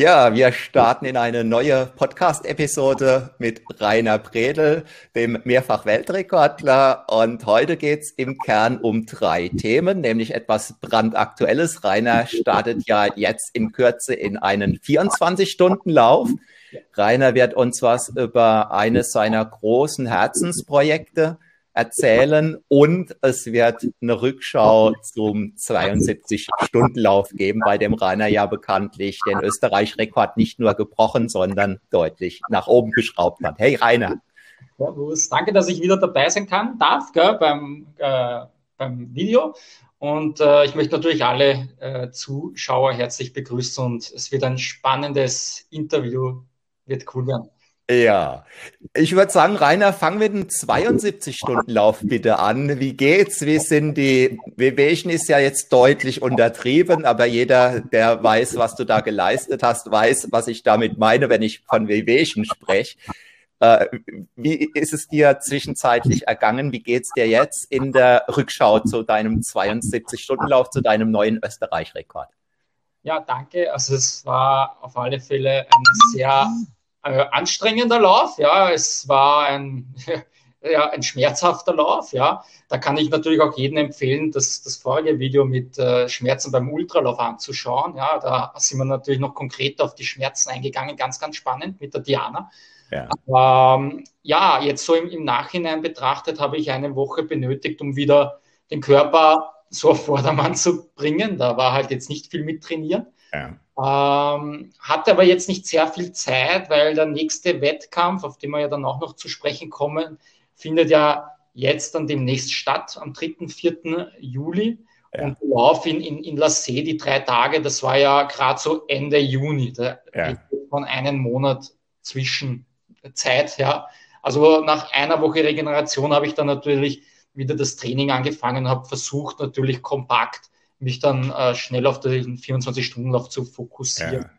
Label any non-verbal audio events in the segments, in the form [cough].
Ja, wir starten in eine neue Podcast-Episode mit Rainer Bredel, dem Mehrfach-Weltrekordler. Und heute geht's im Kern um drei Themen, nämlich etwas brandaktuelles. Rainer startet ja jetzt in Kürze in einen 24-Stunden-Lauf. Rainer wird uns was über eines seiner großen Herzensprojekte erzählen und es wird eine Rückschau zum 72-Stunden-Lauf geben, bei dem Rainer ja bekanntlich den Österreich-Rekord nicht nur gebrochen, sondern deutlich nach oben geschraubt hat. Hey Rainer. Servus, danke, dass ich wieder dabei sein kann, darf, gell, beim, äh, beim Video. Und äh, ich möchte natürlich alle äh, Zuschauer herzlich begrüßen und es wird ein spannendes Interview, wird cool werden. Ja, ich würde sagen, Rainer, fangen wir den 72-Stunden-Lauf bitte an. Wie geht's? Wie sind die Wehwehchen ist ja jetzt deutlich untertrieben, aber jeder, der weiß, was du da geleistet hast, weiß, was ich damit meine, wenn ich von Wehwehchen spreche. Äh, wie ist es dir zwischenzeitlich ergangen? Wie geht's dir jetzt in der Rückschau zu deinem 72-Stunden-Lauf, zu deinem neuen Österreich-Rekord? Ja, danke. Also es war auf alle Fälle ein sehr äh, anstrengender Lauf, ja, es war ein, [laughs] ja, ein schmerzhafter Lauf, ja. Da kann ich natürlich auch jedem empfehlen, das, das vorige Video mit äh, Schmerzen beim Ultralauf anzuschauen, ja. Da sind wir natürlich noch konkret auf die Schmerzen eingegangen, ganz, ganz spannend mit der Diana. Ja, Aber, ähm, ja jetzt so im, im Nachhinein betrachtet habe ich eine Woche benötigt, um wieder den Körper so auf Vordermann zu bringen. Da war halt jetzt nicht viel mit trainieren. Ja. Ähm, hatte aber jetzt nicht sehr viel Zeit, weil der nächste Wettkampf, auf den wir ja dann auch noch zu sprechen kommen, findet ja jetzt dann demnächst statt, am 3., 4. Juli. Ja. Und der Lauf in, in, in La See, die drei Tage, das war ja gerade so Ende Juni, da ja. von einem Monat zwischen Zeit, ja. Also nach einer Woche Regeneration habe ich dann natürlich wieder das Training angefangen, habe versucht, natürlich kompakt mich dann äh, schnell auf den 24-Stunden-Lauf zu fokussieren. Ja.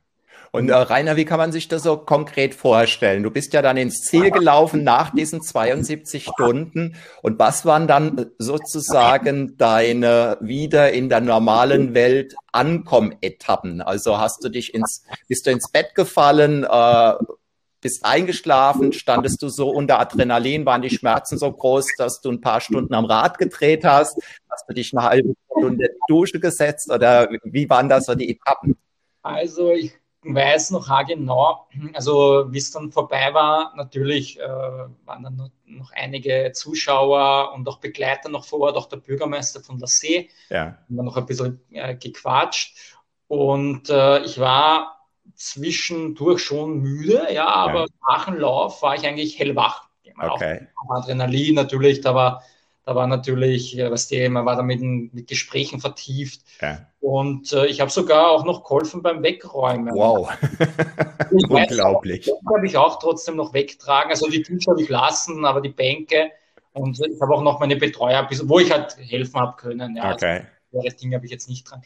Und äh, Rainer, wie kann man sich das so konkret vorstellen? Du bist ja dann ins Ziel gelaufen nach diesen 72 Stunden. Und was waren dann sozusagen deine wieder in der normalen Welt Ankommen-Etappen? Also hast du dich ins, bist du ins Bett gefallen, äh, bist eingeschlafen, standest du so unter Adrenalin, waren die Schmerzen so groß, dass du ein paar Stunden am Rad gedreht hast? Hast du dich eine halbe Stunde in die Dusche gesetzt oder wie waren das so die Etappen? Also ich weiß noch genau, also wie es dann vorbei war, natürlich äh, waren dann noch, einige Zuschauer und auch Begleiter noch vor Ort, auch der Bürgermeister von La See, ja. haben wir noch ein bisschen äh, gequatscht und äh, ich war zwischendurch schon müde, ja, aber ja. nach dem Lauf war ich eigentlich hellwach. Okay. Auch Adrenalin natürlich, da war, da war natürlich, was die, man war da mit, mit Gesprächen vertieft. Ja. Und äh, ich habe sogar auch noch geholfen beim Wegräumen. Wow. [laughs] [laughs] Unglaublich. Habe ich auch trotzdem noch wegtragen. Also die Tische habe ich lassen, aber die Bänke. Und ich habe auch noch meine Betreuer, wo ich halt helfen habe können. Ja, okay. Also, das Ding habe ich jetzt nicht dran.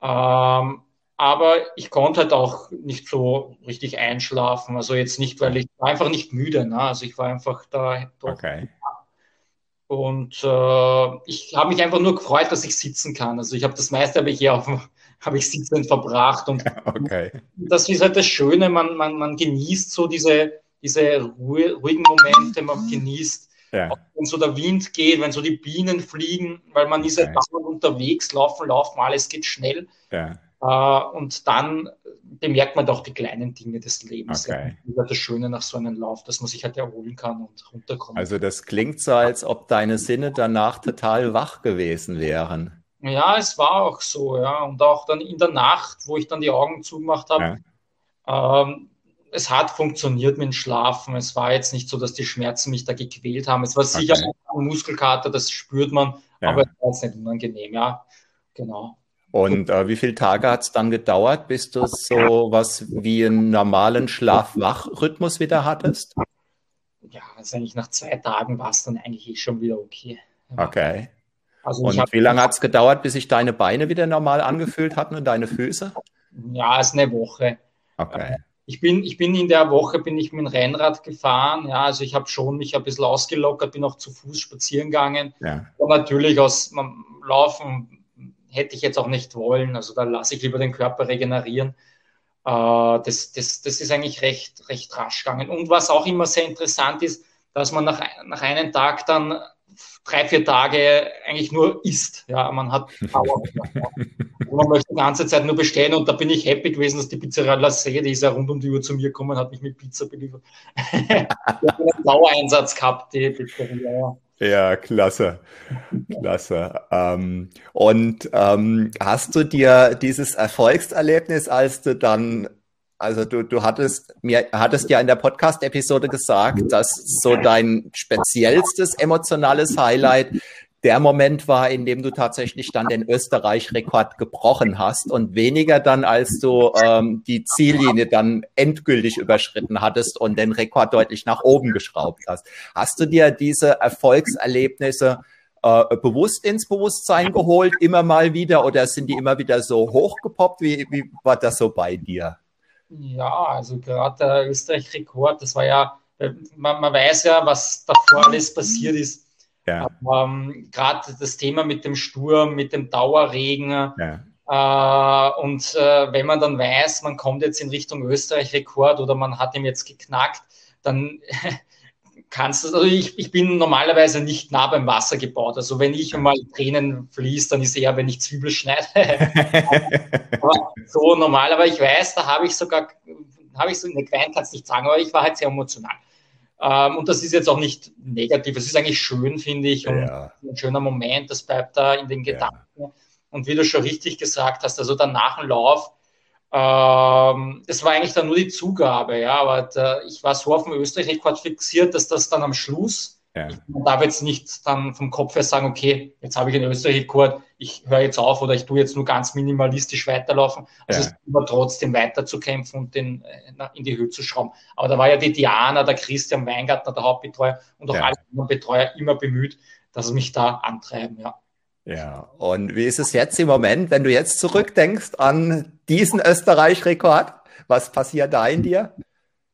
Ähm, aber ich konnte halt auch nicht so richtig einschlafen. Also jetzt nicht, weil ich war einfach nicht müde. Ne? Also ich war einfach da. Okay. Und äh, ich habe mich einfach nur gefreut, dass ich sitzen kann. Also ich habe das meiste habe ich hier auf [laughs] habe ich sitzend verbracht. Und [laughs] okay. das ist halt das Schöne, man, man, man genießt so diese, diese Ruhe, ruhigen Momente, man genießt, ja. wenn so der Wind geht, wenn so die Bienen fliegen, weil man ist okay. dauernd unterwegs, laufen, laufen, alles geht schnell. Ja. Äh, und dann bemerkt man doch die kleinen Dinge des Lebens. Okay. Ja, das Schöne nach so einem Lauf, dass man sich halt erholen kann und runterkommt. Also das klingt so, als ob deine Sinne danach total wach gewesen wären. Ja, es war auch so, ja. Und auch dann in der Nacht, wo ich dann die Augen zugemacht habe, ja. ähm, es hat funktioniert mit dem Schlafen. Es war jetzt nicht so, dass die Schmerzen mich da gequält haben. Es war sicher okay. ein Muskelkater, das spürt man, ja. aber es war jetzt nicht unangenehm, ja. Genau. Und äh, wie viele Tage hat es dann gedauert, bis du so was wie einen normalen Schlaf-Wach-Rhythmus wieder hattest? Ja, also eigentlich nach zwei Tagen war es dann eigentlich eh schon wieder okay. Okay. Also und wie lange hat es gedauert, bis sich deine Beine wieder normal angefühlt hatten und deine Füße? Ja, es ist eine Woche. Okay. Ich bin, ich bin in der Woche bin ich mit dem Rennrad gefahren. Ja, also ich habe schon mich ein bisschen ausgelockert, bin auch zu Fuß spazieren gegangen. Ja. Und natürlich aus Laufen hätte ich jetzt auch nicht wollen. Also da lasse ich lieber den Körper regenerieren. Äh, das, das, das ist eigentlich recht, recht rasch gegangen. Und was auch immer sehr interessant ist, dass man nach, nach einem Tag dann drei, vier Tage eigentlich nur isst. Ja, man hat [laughs] Power. man möchte die ganze Zeit nur bestellen und da bin ich happy gewesen, dass die Pizzeria La See, die ist ja rund um die Uhr zu mir gekommen, hat mich mit Pizza beliefert. [laughs] ich habe einen Dauereinsatz gehabt, die Pizzeria. Ja. Klasse. Klasse. Ähm, und ähm, hast du dir dieses Erfolgserlebnis, als du dann, also du, du hattest mir, hattest ja in der Podcast-Episode gesagt, dass so dein speziellstes emotionales Highlight der Moment war, in dem du tatsächlich dann den Österreich-Rekord gebrochen hast und weniger dann, als du ähm, die Ziellinie dann endgültig überschritten hattest und den Rekord deutlich nach oben geschraubt hast. Hast du dir diese Erfolgserlebnisse äh, bewusst ins Bewusstsein geholt, immer mal wieder, oder sind die immer wieder so hochgepoppt? Wie, wie war das so bei dir? Ja, also gerade der Österreich-Rekord, das war ja, man, man weiß ja, was davor alles passiert ist ja. Ähm, Gerade das Thema mit dem Sturm, mit dem Dauerregen. Ja. Äh, und äh, wenn man dann weiß, man kommt jetzt in Richtung Österreich-Rekord oder man hat ihn jetzt geknackt, dann [laughs] kannst du, also ich, ich bin normalerweise nicht nah beim Wasser gebaut. Also wenn ich mal Tränen fließt, dann ist eher, wenn ich Zwiebel schneide. [laughs] so normal, aber ich weiß, da habe ich sogar, habe ich so eine Quein, kann es nicht sagen, aber ich war halt sehr emotional. Ähm, und das ist jetzt auch nicht negativ. Es ist eigentlich schön, finde ich, und ja. ein schöner Moment. Das bleibt da in den Gedanken. Ja. Und wie du schon richtig gesagt hast, also dann nach dem Lauf, ähm, das war eigentlich dann nur die Zugabe, ja, aber da, ich war so auf dem Österreich-Rekord fixiert, dass das dann am Schluss ja. Man darf jetzt nicht dann vom Kopf her sagen, okay, jetzt habe ich einen Österreich-Rekord, ich höre jetzt auf oder ich tue jetzt nur ganz minimalistisch weiterlaufen. Also ja. es ist immer trotzdem weiterzukämpfen und den in die Höhe zu schrauben. Aber da war ja die Diana, der Christian Weingartner, der Hauptbetreuer und auch ja. alle anderen Betreuer immer bemüht, dass sie mich da antreiben, ja. Ja, und wie ist es jetzt im Moment, wenn du jetzt zurückdenkst an diesen Österreich-Rekord? Was passiert da in dir?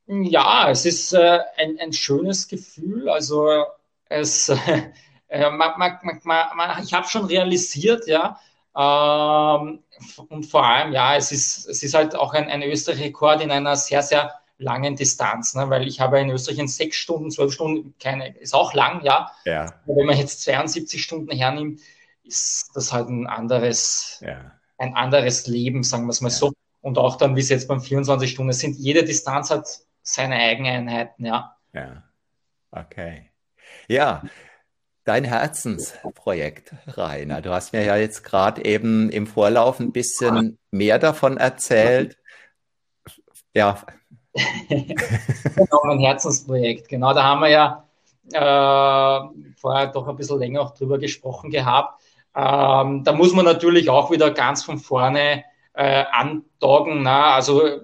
Ja, es ist äh, ein, ein schönes Gefühl. Also es, [laughs] äh, man, man, man, ich habe schon realisiert, ja, ähm, und vor allem, ja, es ist, es ist halt auch ein, ein Österreich-Rekord in einer sehr, sehr langen Distanz, ne? weil ich habe in Österreich in sechs Stunden, zwölf Stunden, keine, ist auch lang, ja. ja. Aber wenn man jetzt 72 Stunden hernimmt, ist das halt ein anderes, ja. ein anderes Leben, sagen wir es mal ja. so. Und auch dann, wie es jetzt beim 24 Stunden sind, jede Distanz hat seine Eigeneinheiten, ja. Ja, okay. Ja, dein Herzensprojekt, Rainer. Du hast mir ja jetzt gerade eben im Vorlauf ein bisschen mehr davon erzählt. Ja. [laughs] genau, mein Herzensprojekt. Genau, da haben wir ja äh, vorher doch ein bisschen länger auch drüber gesprochen gehabt. Ähm, da muss man natürlich auch wieder ganz von vorne äh, andoggen. Na? Also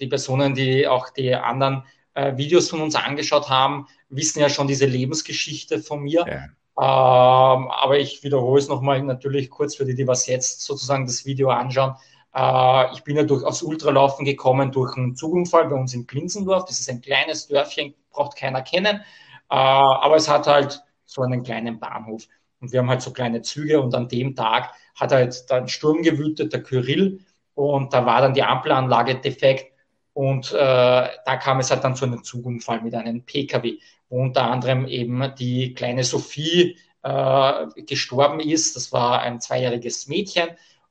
die Personen, die auch die anderen äh, Videos von uns angeschaut haben, wissen ja schon diese Lebensgeschichte von mir. Ja. Ähm, aber ich wiederhole es nochmal natürlich kurz für die, die was jetzt sozusagen das Video anschauen. Äh, ich bin ja durch, aufs Ultralaufen gekommen durch einen Zugunfall bei uns in Glinsendorf. Das ist ein kleines Dörfchen, braucht keiner kennen. Äh, aber es hat halt so einen kleinen Bahnhof. Und wir haben halt so kleine Züge und an dem Tag hat halt dann Sturm gewütet, der Kyrill. Und da war dann die Ampelanlage defekt und äh, da kam es halt dann zu einem Zugunfall mit einem Pkw, wo unter anderem eben die kleine Sophie äh, gestorben ist. Das war ein zweijähriges Mädchen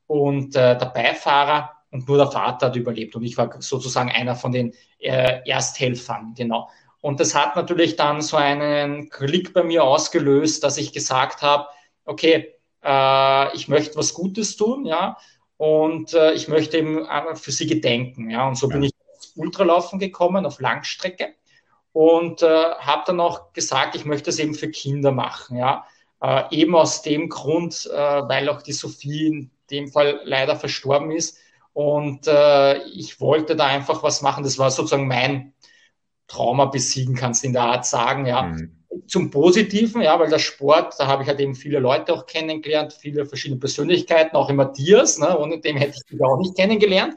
und äh, der Beifahrer und nur der Vater hat überlebt. Und ich war sozusagen einer von den äh, Ersthelfern, genau. Und das hat natürlich dann so einen Klick bei mir ausgelöst, dass ich gesagt habe, okay, äh, ich möchte was Gutes tun, ja, und äh, ich möchte eben für sie gedenken, ja. Und so ja. bin ich Ultralaufen gekommen, auf Langstrecke und äh, habe dann auch gesagt, ich möchte es eben für Kinder machen. Ja? Äh, eben aus dem Grund, äh, weil auch die Sophie in dem Fall leider verstorben ist. Und äh, ich wollte da einfach was machen. Das war sozusagen mein Trauma besiegen, kannst du in der Art sagen. Ja. Mhm. Zum Positiven, ja, weil der Sport, da habe ich halt eben viele Leute auch kennengelernt, viele verschiedene Persönlichkeiten, auch immer Matthias, ne, ohne dem hätte ich dich auch nicht kennengelernt.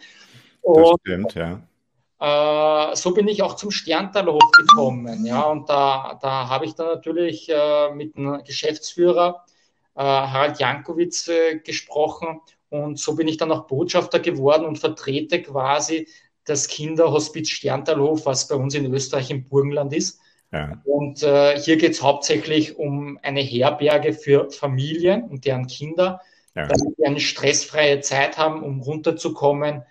Und, das stimmt, ja. Äh, so bin ich auch zum Sterntalhof gekommen. Ja, und da, da habe ich dann natürlich äh, mit dem Geschäftsführer äh, Harald Jankowitz äh, gesprochen Und so bin ich dann auch Botschafter geworden und vertrete quasi das Kinderhospiz Sterntalhof, was bei uns in Österreich im Burgenland ist. Ja. Und äh, hier geht es hauptsächlich um eine Herberge für Familien und deren Kinder, ja. damit die eine stressfreie Zeit haben, um runterzukommen.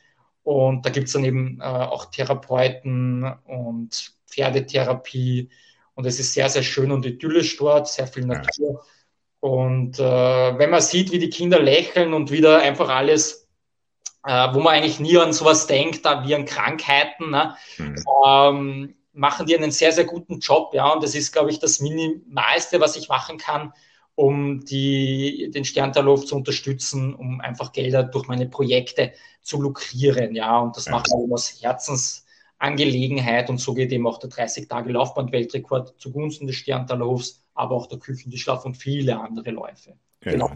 Und da gibt es dann eben äh, auch Therapeuten und Pferdetherapie. Und es ist sehr, sehr schön und idyllisch dort, sehr viel Natur. Und äh, wenn man sieht, wie die Kinder lächeln und wieder einfach alles, äh, wo man eigentlich nie an sowas denkt, da wie an Krankheiten, ne? Mhm. Ähm, machen die einen sehr, sehr guten Job. Ja, und das ist, glaube ich, das Minimalste, was ich machen kann, um die, den Sterntalhof zu unterstützen, um einfach Gelder durch meine Projekte zu lukrieren. Ja, und das ja. mache ich aus Herzensangelegenheit. Und so geht eben auch der 30-Tage-Laufband-Weltrekord zugunsten des Sterntalhofs, aber auch der Küchendischlauf und viele andere Läufe. Ja. Genau.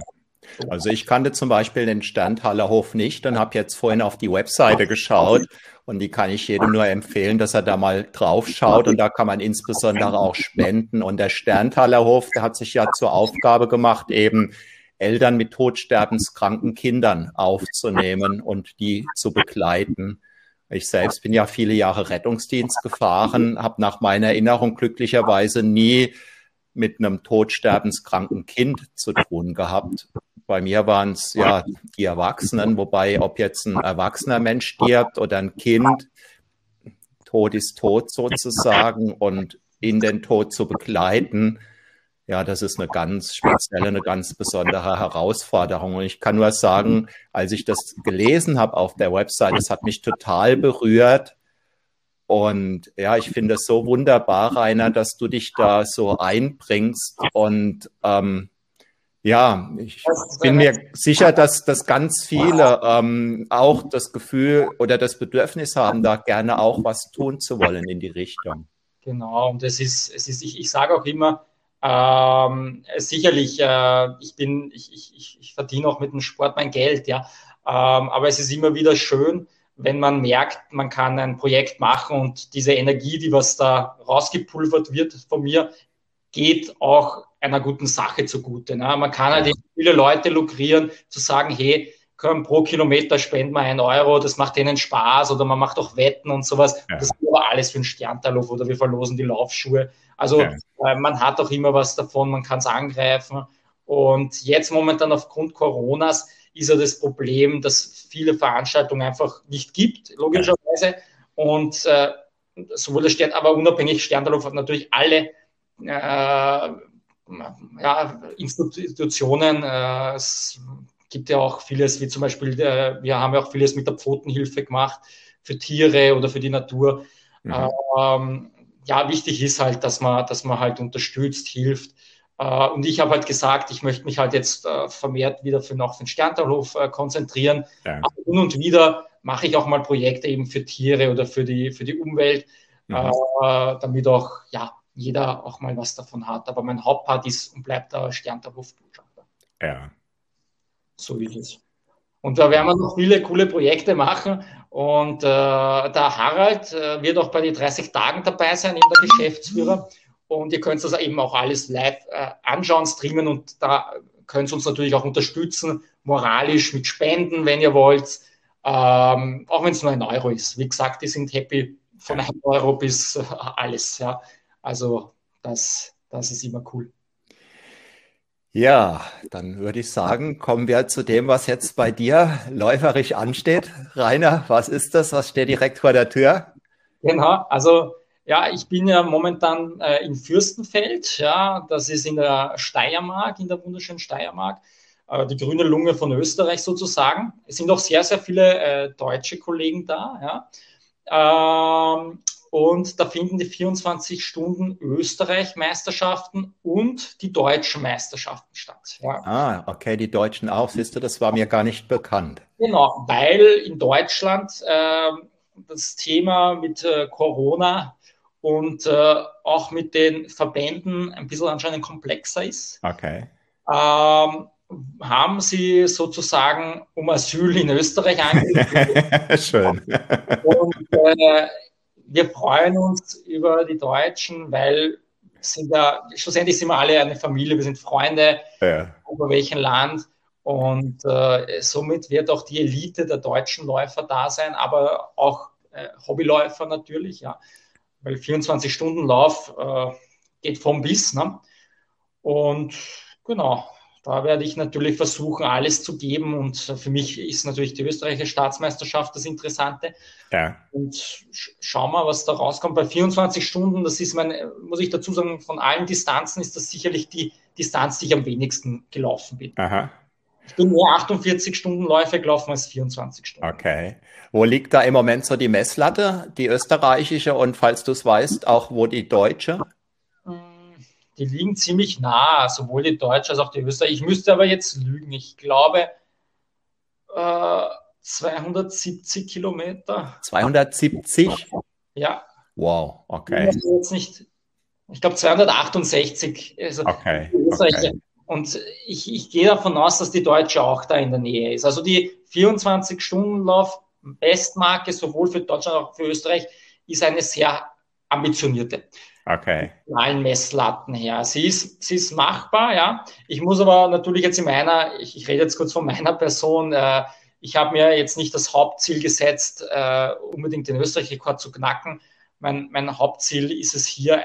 Also ich kannte zum Beispiel den Sterntalerhof nicht und habe jetzt vorhin auf die Webseite geschaut und die kann ich jedem nur empfehlen, dass er da mal drauf schaut und da kann man insbesondere auch spenden. Und der Sterntalerhof, der hat sich ja zur Aufgabe gemacht, eben Eltern mit todsterbenskranken Kindern aufzunehmen und die zu begleiten. Ich selbst bin ja viele Jahre Rettungsdienst gefahren, habe nach meiner Erinnerung glücklicherweise nie mit einem todsterbenskranken Kind zu tun gehabt. Bei mir waren es ja die Erwachsenen, wobei ob jetzt ein erwachsener Mensch stirbt oder ein Kind, Tod ist Tod sozusagen und in den Tod zu begleiten, ja, das ist eine ganz spezielle, eine ganz besondere Herausforderung. Und ich kann nur sagen, als ich das gelesen habe auf der Website, es hat mich total berührt. Und ja, ich finde es so wunderbar, Rainer, dass du dich da so einbringst und ähm, ja, ich bin mir sicher, dass, dass ganz viele ähm, auch das Gefühl oder das Bedürfnis haben, da gerne auch was tun zu wollen in die Richtung. Genau, und es ist, es ist ich, ich sage auch immer, ähm, sicherlich, äh, ich bin, ich, ich, ich verdiene auch mit dem Sport mein Geld, ja. Ähm, aber es ist immer wieder schön, wenn man merkt, man kann ein Projekt machen und diese Energie, die was da rausgepulvert wird von mir, geht auch einer guten Sache zugute. Ne? Man kann halt viele Leute lukrieren, zu sagen, hey, komm, pro Kilometer spenden wir einen Euro, das macht denen Spaß oder man macht auch Wetten und sowas. Ja. Das ist aber alles für einen Sterntallauf oder wir verlosen die Laufschuhe. Also ja. äh, man hat auch immer was davon, man kann es angreifen. Und jetzt momentan aufgrund Coronas ist ja das Problem, dass viele Veranstaltungen einfach nicht gibt, logischerweise. Und äh, sowohl der Stern, aber unabhängig Sterntallauf hat natürlich alle äh, ja, Institutionen. Äh, es gibt ja auch vieles, wie zum Beispiel, äh, wir haben ja auch vieles mit der Pfotenhilfe gemacht für Tiere oder für die Natur. Mhm. Ähm, ja, wichtig ist halt, dass man, dass man halt unterstützt, hilft. Uh, und ich habe halt gesagt, ich möchte mich halt jetzt uh, vermehrt wieder für noch den Sterntalhof uh, konzentrieren. Ja. Aber hin und wieder mache ich auch mal Projekte eben für Tiere oder für die, für die Umwelt, mhm. damit auch ja, jeder auch mal was davon hat. Aber mein Hauptpart ist und bleibt der Stern der Luftbotschafter. Ja. So ist es. Und da werden wir noch viele coole Projekte machen. Und äh, der Harald äh, wird auch bei den 30 Tagen dabei sein, eben der Geschäftsführer. Und ihr könnt das eben auch alles live äh, anschauen, streamen und da könnt ihr uns natürlich auch unterstützen, moralisch mit Spenden, wenn ihr wollt. Ähm, auch wenn es nur ein Euro ist. Wie gesagt, die sind happy von einem Euro bis äh, alles. Ja. Also das, das ist immer cool. Ja, dann würde ich sagen, kommen wir zu dem, was jetzt bei dir läuferisch ansteht. Rainer, was ist das? Was steht direkt vor der Tür? Genau, also ja, ich bin ja momentan äh, in Fürstenfeld. Ja, das ist in der Steiermark, in der wunderschönen Steiermark, äh, die grüne Lunge von Österreich sozusagen. Es sind auch sehr, sehr viele äh, deutsche Kollegen da. Ja. Ähm, und da finden die 24 Stunden Österreich-Meisterschaften und die deutschen Meisterschaften statt. Ja. Ah, okay, die Deutschen auch. Siehst du, das war mir gar nicht bekannt. Genau, weil in Deutschland äh, das Thema mit äh, Corona und äh, auch mit den Verbänden ein bisschen anscheinend komplexer ist. Okay. Ähm, haben sie sozusagen um Asyl in Österreich [laughs] angemeldet. Schön. Und äh, wir freuen uns über die Deutschen, weil sind ja, schlussendlich sind wir alle eine Familie, wir sind Freunde, ja. über welchem Land. Und äh, somit wird auch die Elite der deutschen Läufer da sein, aber auch äh, Hobbyläufer natürlich, ja. Weil 24-Stunden-Lauf äh, geht vom bis. Ne? Und genau, da werde ich natürlich versuchen, alles zu geben. Und für mich ist natürlich die österreichische Staatsmeisterschaft das Interessante. Ja. Und schauen wir, was da rauskommt. Bei 24 Stunden, das ist mein, muss ich dazu sagen, von allen Distanzen ist das sicherlich die Distanz, die ich am wenigsten gelaufen bin. Aha. Ich bin nur 48 Stunden Läufe gelaufen als 24 Stunden. Okay. Wo liegt da im Moment so die Messlatte, die österreichische und falls du es weißt, auch wo die deutsche? Die liegen ziemlich nah, sowohl die deutsche als auch die österreichische. Ich müsste aber jetzt lügen. Ich glaube äh, 270 Kilometer. 270? Ja. Wow, okay. Ich, jetzt nicht, ich glaube 268. Also okay. okay. Und ich, ich gehe davon aus, dass die Deutsche auch da in der Nähe ist. Also die 24-Stunden-Lauf Bestmarke sowohl für Deutschland als auch für Österreich ist eine sehr ambitionierte. Okay. Allen Messlatten her. Sie ist, sie ist machbar, ja. Ich muss aber natürlich jetzt in meiner, ich, ich rede jetzt kurz von meiner Person, äh, ich habe mir jetzt nicht das Hauptziel gesetzt, äh, unbedingt den Österreich-Rekord zu knacken. Mein, mein Hauptziel ist es hier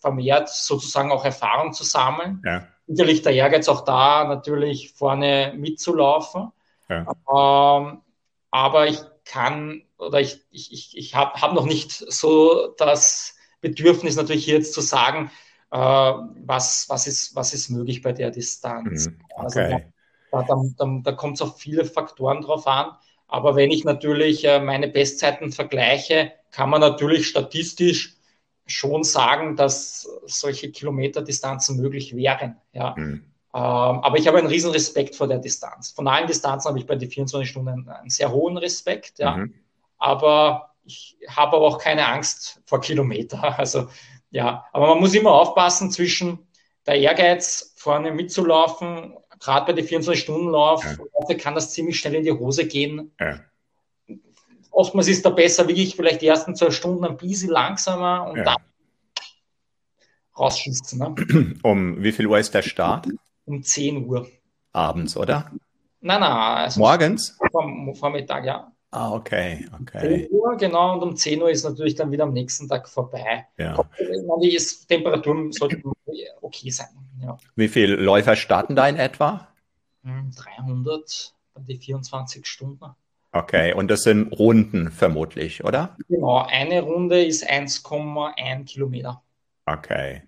vermehrt sozusagen auch Erfahrung zu sammeln. Ja sicherlich der Ehrgeiz auch da, natürlich vorne mitzulaufen. Ja. Ähm, aber ich kann oder ich, ich, ich, ich habe hab noch nicht so das Bedürfnis, natürlich jetzt zu sagen, äh, was, was, ist, was ist möglich bei der Distanz. Mhm. Also okay. Also da, da, da, kommt es auf viele Faktoren drauf an. Aber wenn ich natürlich äh, meine Bestzeiten vergleiche, kann man natürlich statistisch schon sagen, dass solche Kilometerdistanzen möglich wären. Ja. Mhm. Ähm, aber ich habe einen riesen Respekt vor der Distanz. Von allen Distanzen habe ich bei den 24 Stunden einen, einen sehr hohen Respekt. Ja. Mhm. Aber ich habe aber auch keine Angst vor Kilometer. [laughs] Also ja, aber man muss immer aufpassen zwischen der Ehrgeiz, vorne mitzulaufen, gerade bei den 24-Stunden-Lauf, ja. kann das ziemlich schnell in die Hose gehen. Ja oftmals ist da besser, wie ich vielleicht die ersten zwei Stunden ein bisschen langsamer und ja. dann rausschießen. Ne? [clears throat] Um wie viel Uhr ist der Start? Um 10 Uhr. Abends, oder? Nein, nein. Also Morgens? Vormittag, ja. Ah, okay, okay. 10 Uhr, genau, und um 10 Uhr ist natürlich dann wieder am nächsten Tag vorbei. Ja. Die Temperaturen sollten okay sein. Ja. Wie viele Läufer starten da in etwa? 300 bei die 24 Stunden. Okay, und das sind Runden vermutlich, oder? Genau, eine Runde ist 1,1 Kilometer. Okay.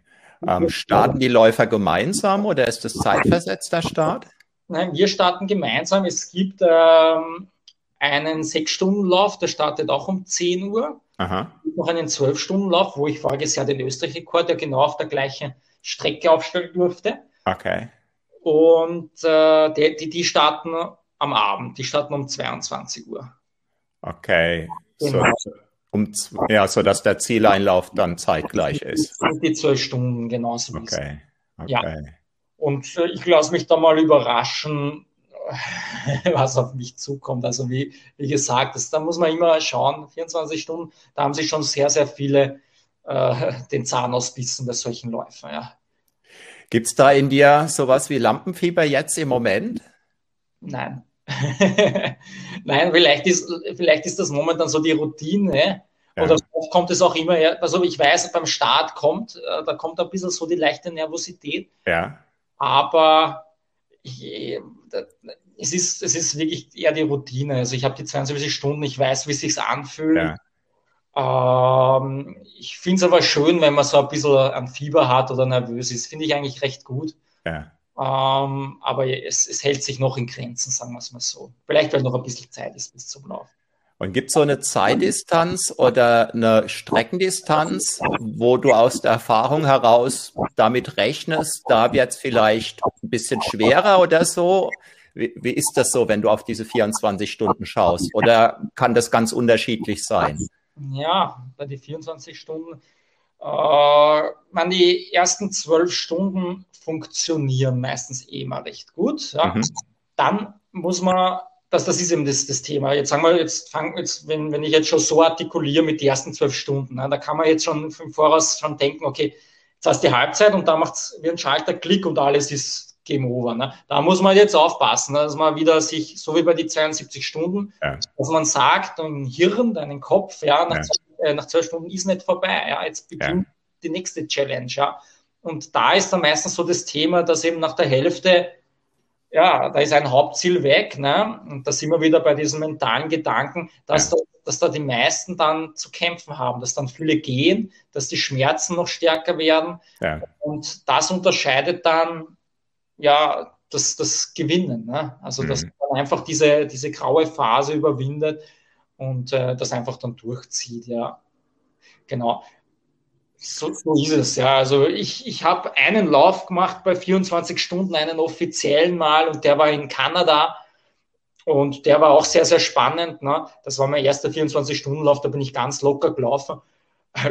Ähm, starten die Läufer gemeinsam oder ist das zeitversetzter Start? Nein, wir starten gemeinsam. Es gibt ähm, einen 6-Stunden-Lauf, der startet auch um 10 Uhr. Aha. Noch einen 12-Stunden-Lauf, wo ich voriges Jahr den Österreich-Rekord ja genau auf der gleichen Strecke aufstellen durfte. Okay. Und äh, die, die, die starten am Abend. Die starten um 22 Uhr. Okay. Genau. So, um, ja, so dass der Zieleinlauf dann zeitgleich ist. Die zwölf Stunden genauso. Okay. okay. Ja. Und äh, ich lasse mich da mal überraschen, [laughs] was auf mich zukommt. Also wie, wie gesagt, das, da muss man immer schauen, 24 Stunden, da haben sich schon sehr, sehr viele äh, den Zahn ausbissen bei solchen Läufen. Ja. Gibt es da in dir sowas wie Lampenfieber jetzt im Moment? Nein. [laughs] Nein, vielleicht ist, vielleicht ist das momentan so die Routine. Ja. Oder oft kommt es auch immer, also ich weiß, beim Start kommt, äh, da kommt ein bisschen so die leichte Nervosität. Ja. Aber ich, es, ist, es ist wirklich eher die Routine. Also ich habe die 72 Stunden, ich weiß, wie es sich anfühlt. Ja. Ähm, ich finde es aber schön, wenn man so ein bisschen ein Fieber hat oder nervös ist. Finde ich eigentlich recht gut. Ja. Ähm, aber es, es, hält sich noch in Grenzen, sagen wir es mal so. Vielleicht, weil noch ein bisschen Zeit ist bis zum Lauf. Und gibt es so eine Zeitdistanz oder eine Streckendistanz, wo du aus der Erfahrung heraus damit rechnest, da wird es vielleicht ein bisschen schwerer oder so? Wie, wie, ist das so, wenn du auf diese 24 Stunden schaust? Oder kann das ganz unterschiedlich sein? Ja, bei den 24 Stunden äh, man, die ersten zwölf Stunden funktionieren meistens eh mal recht gut. Ja. Mhm. Dann muss man, das, das ist eben das, das Thema. Jetzt sagen wir, jetzt fangen, jetzt, wenn, wenn ich jetzt schon so artikuliere mit den ersten zwölf Stunden, ne, da kann man jetzt schon im Voraus schon denken, okay, jetzt hast du die Halbzeit und da macht es wie ein Schalter Klick und alles ist Game Over. Ne? Da muss man jetzt aufpassen, ne? dass man wieder sich, so wie bei die 72 Stunden, ja. dass man sagt, dein Hirn, deinen Kopf, ja, nach, ja. Zwei, äh, nach zwei Stunden ist nicht vorbei. Ja, jetzt beginnt ja. die nächste Challenge. Ja. Und da ist dann meistens so das Thema, dass eben nach der Hälfte ja, da ist ein Hauptziel weg, ne? Und da sind wir wieder bei diesen mentalen Gedanken, dass, ja. da, dass da die meisten dann zu kämpfen haben, dass dann viele gehen, dass die Schmerzen noch stärker werden. Ja. Und das unterscheidet dann ja das, das Gewinnen. Ne? Also, dass mhm. man einfach diese, diese graue Phase überwindet und äh, das einfach dann durchzieht, ja. Genau. So, so ist es, ja. Also ich, ich habe einen Lauf gemacht bei 24 Stunden, einen offiziellen Mal und der war in Kanada und der war auch sehr, sehr spannend. Ne? Das war mein erster 24-Stunden-Lauf, da bin ich ganz locker gelaufen.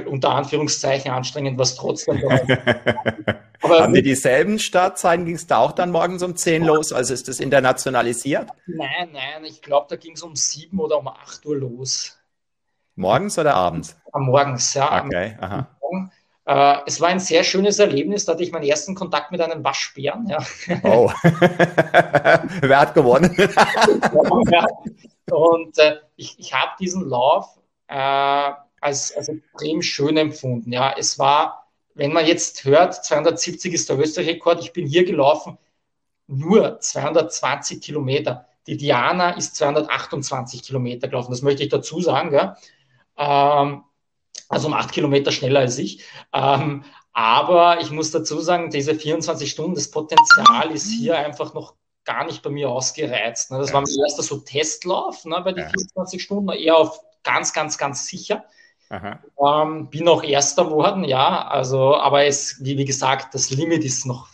Unter Anführungszeichen anstrengend, was trotzdem [laughs] Aber Haben die dieselben Startzeiten? Ging es da auch dann morgens um 10 los? Also ist das internationalisiert? Nein, nein, ich glaube, da ging es um 7 oder um 8 Uhr los. Morgens oder abends? Am Morgens, ja. Okay, aha. Äh, es war ein sehr schönes Erlebnis. Da hatte ich meinen ersten Kontakt mit einem Waschbären. Ja. Oh. [laughs] [laughs] Wer hat gewonnen? [laughs] Und äh, ich, ich habe diesen Lauf äh, als, als extrem schön empfunden. Ja, es war, wenn man jetzt hört, 270 ist der Österreich-Rekord. Ich bin hier gelaufen, nur 220 Kilometer. Die Diana ist 228 Kilometer gelaufen. Das möchte ich dazu sagen. Ja. Ähm, also um acht Kilometer schneller als ich. Ähm, aber ich muss dazu sagen, diese 24 Stunden, das Potenzial ist hier einfach noch gar nicht bei mir ausgereizt. Ne? Das war mein erster so Testlauf ne, bei den ja. 24 Stunden, eher auf ganz, ganz, ganz sicher. Ähm, bin auch Erster geworden, ja. Also, aber es, wie, wie gesagt, das Limit ist noch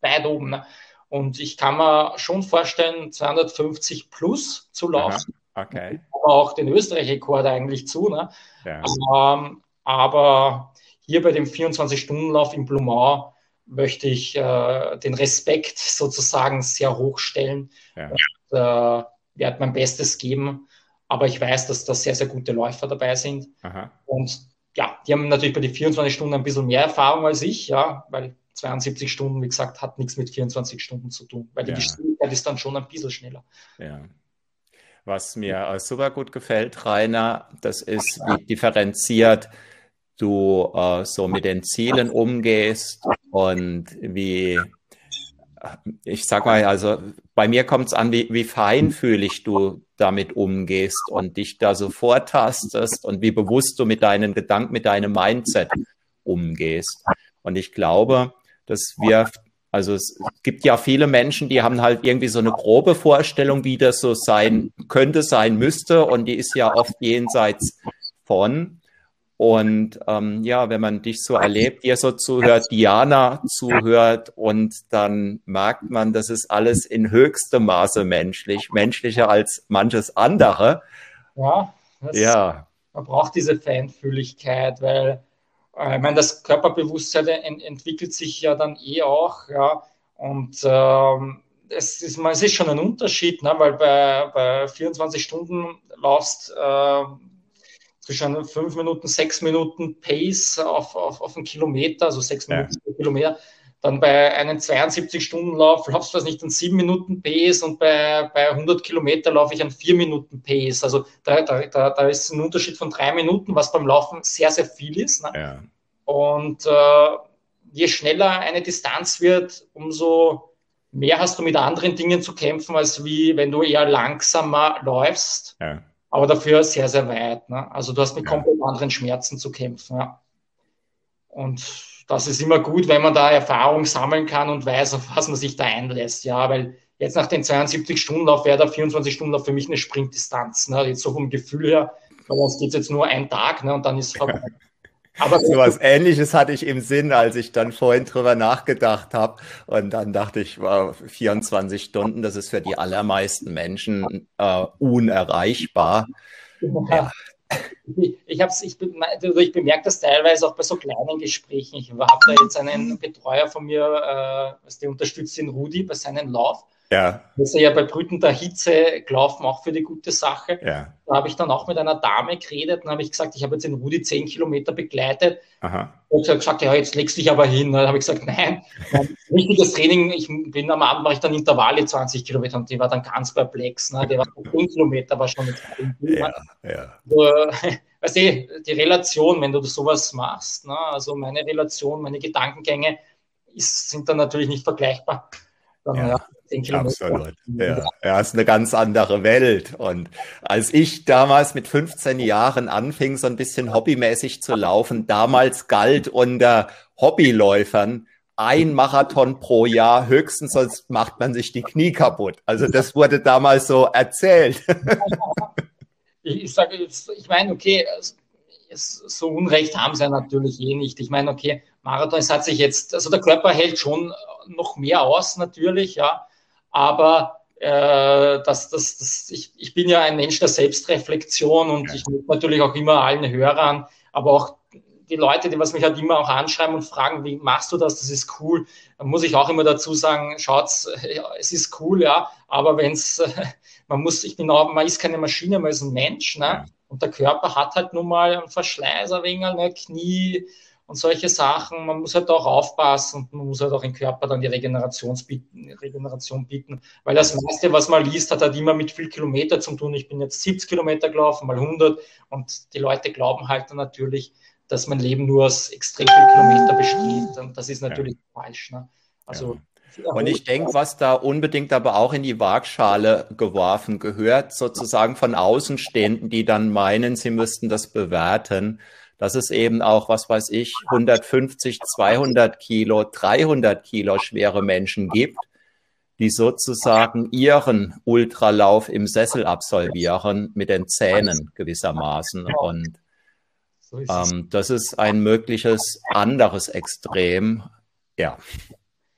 weit oben. Ne? Und ich kann mir schon vorstellen, 250 plus zu laufen. Okay. Aber auch den Österreich-Rekord eigentlich zu. Ne? Ja. Ähm, aber hier bei dem 24-Stunden-Lauf in Blumau möchte ich äh, den Respekt sozusagen sehr hoch stellen ja. und äh, werde mein Bestes geben. Aber ich weiß, dass da sehr, sehr gute Läufer dabei sind. Aha. Und ja, die haben natürlich bei den 24 Stunden ein bisschen mehr Erfahrung als ich, ja, weil 72 Stunden, wie gesagt, hat nichts mit 24 Stunden zu tun, weil die ja. Geschwindigkeit ist dann schon ein bisschen schneller. Ja. Was mir super gut gefällt, Rainer, das ist, wie differenziert du äh, so mit den Zielen umgehst und wie, ich sag mal, also bei mir kommt es an, wie, wie feinfühlig du damit umgehst und dich da so vortastest und wie bewusst du mit deinen Gedanken, mit deinem Mindset umgehst. Und ich glaube, das wirft also es gibt ja viele Menschen, die haben halt irgendwie so eine grobe Vorstellung, wie das so sein könnte, sein müsste. Und die ist ja oft jenseits von. Und ähm, ja, wenn man dich so erlebt, dir so zuhört, Diana zuhört und dann merkt man, das ist alles in höchstem Maße menschlich, menschlicher als manches andere. Ja, ja. man braucht diese Feinfühligkeit, weil ich meine, das Körperbewusstsein ent entwickelt sich ja dann eh auch, ja. Und ähm, es, ist, es ist schon ein Unterschied, ne? weil bei, bei 24 Stunden laufst äh, zwischen 5 Minuten, 6 Minuten Pace auf, auf, auf einen Kilometer, also 6 ja. Minuten pro Kilometer. Dann bei einem 72-Stunden-Lauf laufst du das nicht an 7 Minuten Pace und bei, bei 100 Kilometer laufe ich an 4 Minuten Pace. Also da, da, da, da ist ein Unterschied von 3 Minuten, was beim Laufen sehr, sehr viel ist. Ne? Ja. Und äh, je schneller eine Distanz wird, umso mehr hast du mit anderen Dingen zu kämpfen, als wie wenn du eher langsamer läufst. Ja. Aber dafür sehr, sehr weit. Ne? Also du hast mit ja. komplett anderen Schmerzen zu kämpfen. Ja. Und das ist immer gut, wenn man da Erfahrung sammeln kann und weiß, auf was man sich da einlässt. Ja, weil jetzt nach den 72 Stunden auf wäre der 24 Stunden auf für mich eine Sprintdistanz. Ne? Jetzt so vom Gefühl her, weil sonst geht es jetzt nur ein Tag ne? und dann ist es vorbei. Aber so was Ähnliches hatte ich im Sinn, als ich dann vorhin drüber nachgedacht habe. Und dann dachte ich, wow, 24 Stunden, das ist für die allermeisten Menschen äh, unerreichbar. Ja, ich, ich, ich, also ich bemerke das teilweise auch bei so kleinen Gesprächen. Ich habe da jetzt einen Betreuer von mir, äh, der unterstützt den Rudi bei seinem Lauf. Ja. Das ist ja bei brütender Hitze gelaufen, auch für die gute Sache. Ja. Da habe ich dann auch mit einer Dame geredet und habe ich gesagt, ich habe jetzt den Rudi zehn Kilometer begleitet. Aha. Und sie hat gesagt, ja, jetzt legst du dich aber hin. Dann habe ich gesagt, nein, [laughs] richtiges Training, ich bin am Abend mache ich dann Intervalle 20 Kilometer und die war dann ganz perplex. Ne? Die war 10 Kilometer, war schon mit ja, ja. Also, [laughs] weißt du, die Relation, wenn du sowas machst, ne? also meine Relation, meine Gedankengänge ist, sind dann natürlich nicht vergleichbar. Dann, ja. ja Absolut. Ja, ja, ist eine ganz andere Welt. Und als ich damals mit 15 Jahren anfing, so ein bisschen hobbymäßig zu laufen, damals galt unter Hobbyläufern ein Marathon pro Jahr höchstens, sonst macht man sich die Knie kaputt. Also das wurde damals so erzählt. [laughs] ich, ich sage jetzt, ich meine, okay, es, so Unrecht haben sie ja natürlich eh nicht. Ich meine, okay, Marathon, es hat sich jetzt, also der Körper hält schon noch mehr aus natürlich, ja, aber äh, das, das, das, ich, ich bin ja ein Mensch der Selbstreflexion und ja. ich muss natürlich auch immer allen Hörern, aber auch die Leute, die was mich halt immer auch anschreiben und fragen, wie machst du das? Das ist cool. Dann muss ich auch immer dazu sagen, schaut's, ja, es ist cool, ja, aber wenn's, [laughs] man muss, ich bin auch, man ist keine Maschine, man ist ein Mensch, ne? Und der Körper hat halt nun mal einen Verschleiß, ein wenig, ne? Knie, und solche Sachen. Man muss halt auch aufpassen und man muss halt auch im Körper dann die bieten, Regeneration bieten, weil das meiste, was man liest, hat halt immer mit viel Kilometer zu tun. Ich bin jetzt 70 Kilometer gelaufen, mal 100 und die Leute glauben halt dann natürlich, dass mein Leben nur aus extrem viel Kilometer besteht und das ist natürlich ja. falsch. Ne? Also ja. Und ich denke, was da unbedingt aber auch in die Waagschale geworfen gehört, sozusagen von Außenstehenden, die dann meinen, sie müssten das bewerten, dass es eben auch, was weiß ich, 150, 200 Kilo, 300 Kilo schwere Menschen gibt, die sozusagen ihren Ultralauf im Sessel absolvieren mit den Zähnen gewissermaßen. Und ähm, das ist ein mögliches anderes Extrem. Ja.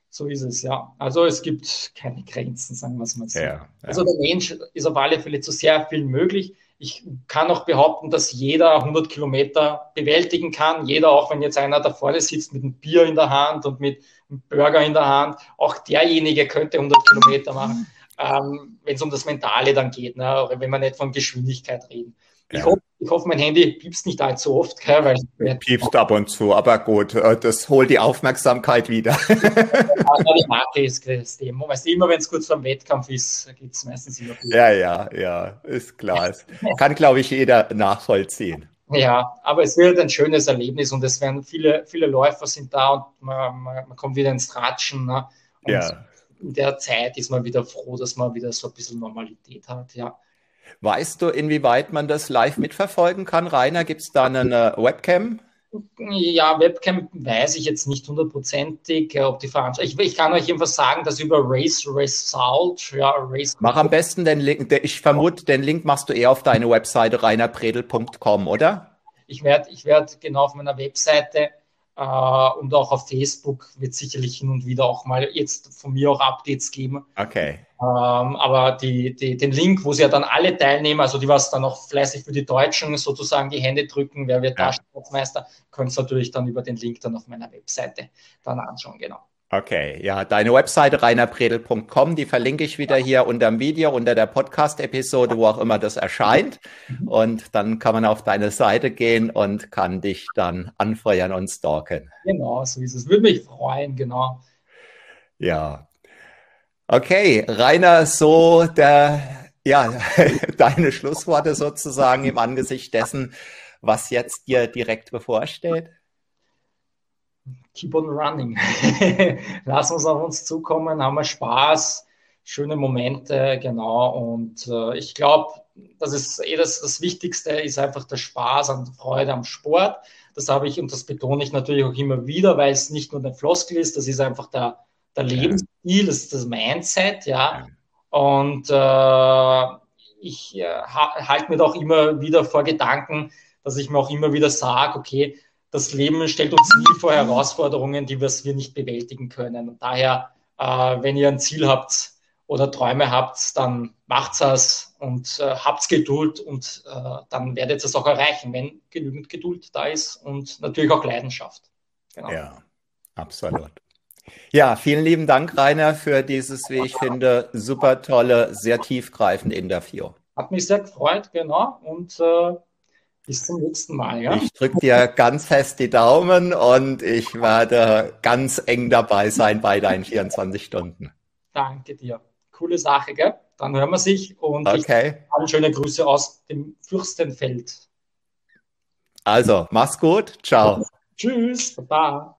So ist es, ja. Also es gibt keine Grenzen, sagen wir es mal so. Ja, ja. Also der Mensch ist auf alle Fälle zu sehr viel möglich. Ich kann auch behaupten, dass jeder 100 Kilometer bewältigen kann. Jeder, auch wenn jetzt einer da vorne sitzt mit einem Bier in der Hand und mit einem Burger in der Hand, auch derjenige könnte 100 Kilometer machen, ähm, wenn es um das Mentale dann geht, ne? oder wenn wir nicht von Geschwindigkeit reden. Ich, ja. hoffe, ich hoffe, mein Handy piepst nicht allzu oft. Gell, weil piepst ab und zu, aber gut, äh, das holt die Aufmerksamkeit wieder. ja, [laughs] die Marke ist das Thema. Weißt du, immer wenn es kurz vor dem Wettkampf ist, geht es meistens immer gut. Ja, ja, ja, ist klar. Kann, glaube ich, jeder nachvollziehen. Ja, aber es wird ein schönes Erlebnis und es werden viele, viele Läufer sind da und man, man, man kommt wieder ins Ratschen. Ne? Und ja. in der Zeit ist man wieder froh, dass man wieder so ein bisschen Normalität hat, ja. Weißt du, inwieweit man das live mitverfolgen kann? Rainer, gibt es da eine Webcam? Ja, Webcam weiß ich jetzt nicht hundertprozentig, äh, ob die Veranstaltung. Ich, ich, kann euch jedenfalls sagen, dass über Race Result, ja, Race. Mach am besten den Link, ich vermute, den Link machst du eher auf deine Webseite reinerpredel.com, oder? Ich werde ich werd genau auf meiner Webseite äh, und auch auf Facebook wird sicherlich hin und wieder auch mal jetzt von mir auch Updates geben. Okay. Ähm, aber die, die, den Link, wo sie ja dann alle teilnehmen, also die was dann auch fleißig für die Deutschen sozusagen die Hände drücken, wer wird ja. da Staatsmeister, können Sie natürlich dann über den Link dann auf meiner Webseite dann anschauen, genau. Okay, ja, deine Webseite reinerpredel.com, die verlinke ich wieder hier unter dem Video, unter der Podcast-Episode, wo auch immer das erscheint. Mhm. Und dann kann man auf deine Seite gehen und kann dich dann anfeuern und stalken. Genau, so ist es. Würde mich freuen, genau. Ja. Okay, Rainer, so der, ja, [laughs] deine Schlussworte sozusagen im Angesicht dessen, was jetzt dir direkt bevorsteht keep on running. [laughs] Lass uns auf uns zukommen, haben wir Spaß, schöne Momente, genau. Und äh, ich glaube, das ist eh das, das Wichtigste, ist einfach der Spaß und Freude am Sport. Das habe ich und das betone ich natürlich auch immer wieder, weil es nicht nur der Floskel ist, das ist einfach der, der Lebensstil, das ist das Mindset, ja. Und äh, ich äh, halte mir doch immer wieder vor Gedanken, dass ich mir auch immer wieder sage, okay, das Leben stellt uns nie vor Herausforderungen, die wir nicht bewältigen können. Und daher, äh, wenn ihr ein Ziel habt oder Träume habt, dann macht's es und äh, habt Geduld und äh, dann werdet ihr es auch erreichen, wenn genügend Geduld da ist und natürlich auch Leidenschaft. Genau. Ja, absolut. Ja, vielen lieben Dank, Rainer, für dieses, wie ich finde, super tolle, sehr tiefgreifende Interview. Hat mich sehr gefreut, genau. Und äh, bis zum nächsten Mal. Ja? Ich drücke dir ganz fest die Daumen und ich werde ganz eng dabei sein bei deinen 24 Stunden. Danke dir. Coole Sache, gell? Dann hören wir sich und okay. ich schöne Grüße aus dem Fürstenfeld. Also, mach's gut. Ciao. Tschüss. Baba.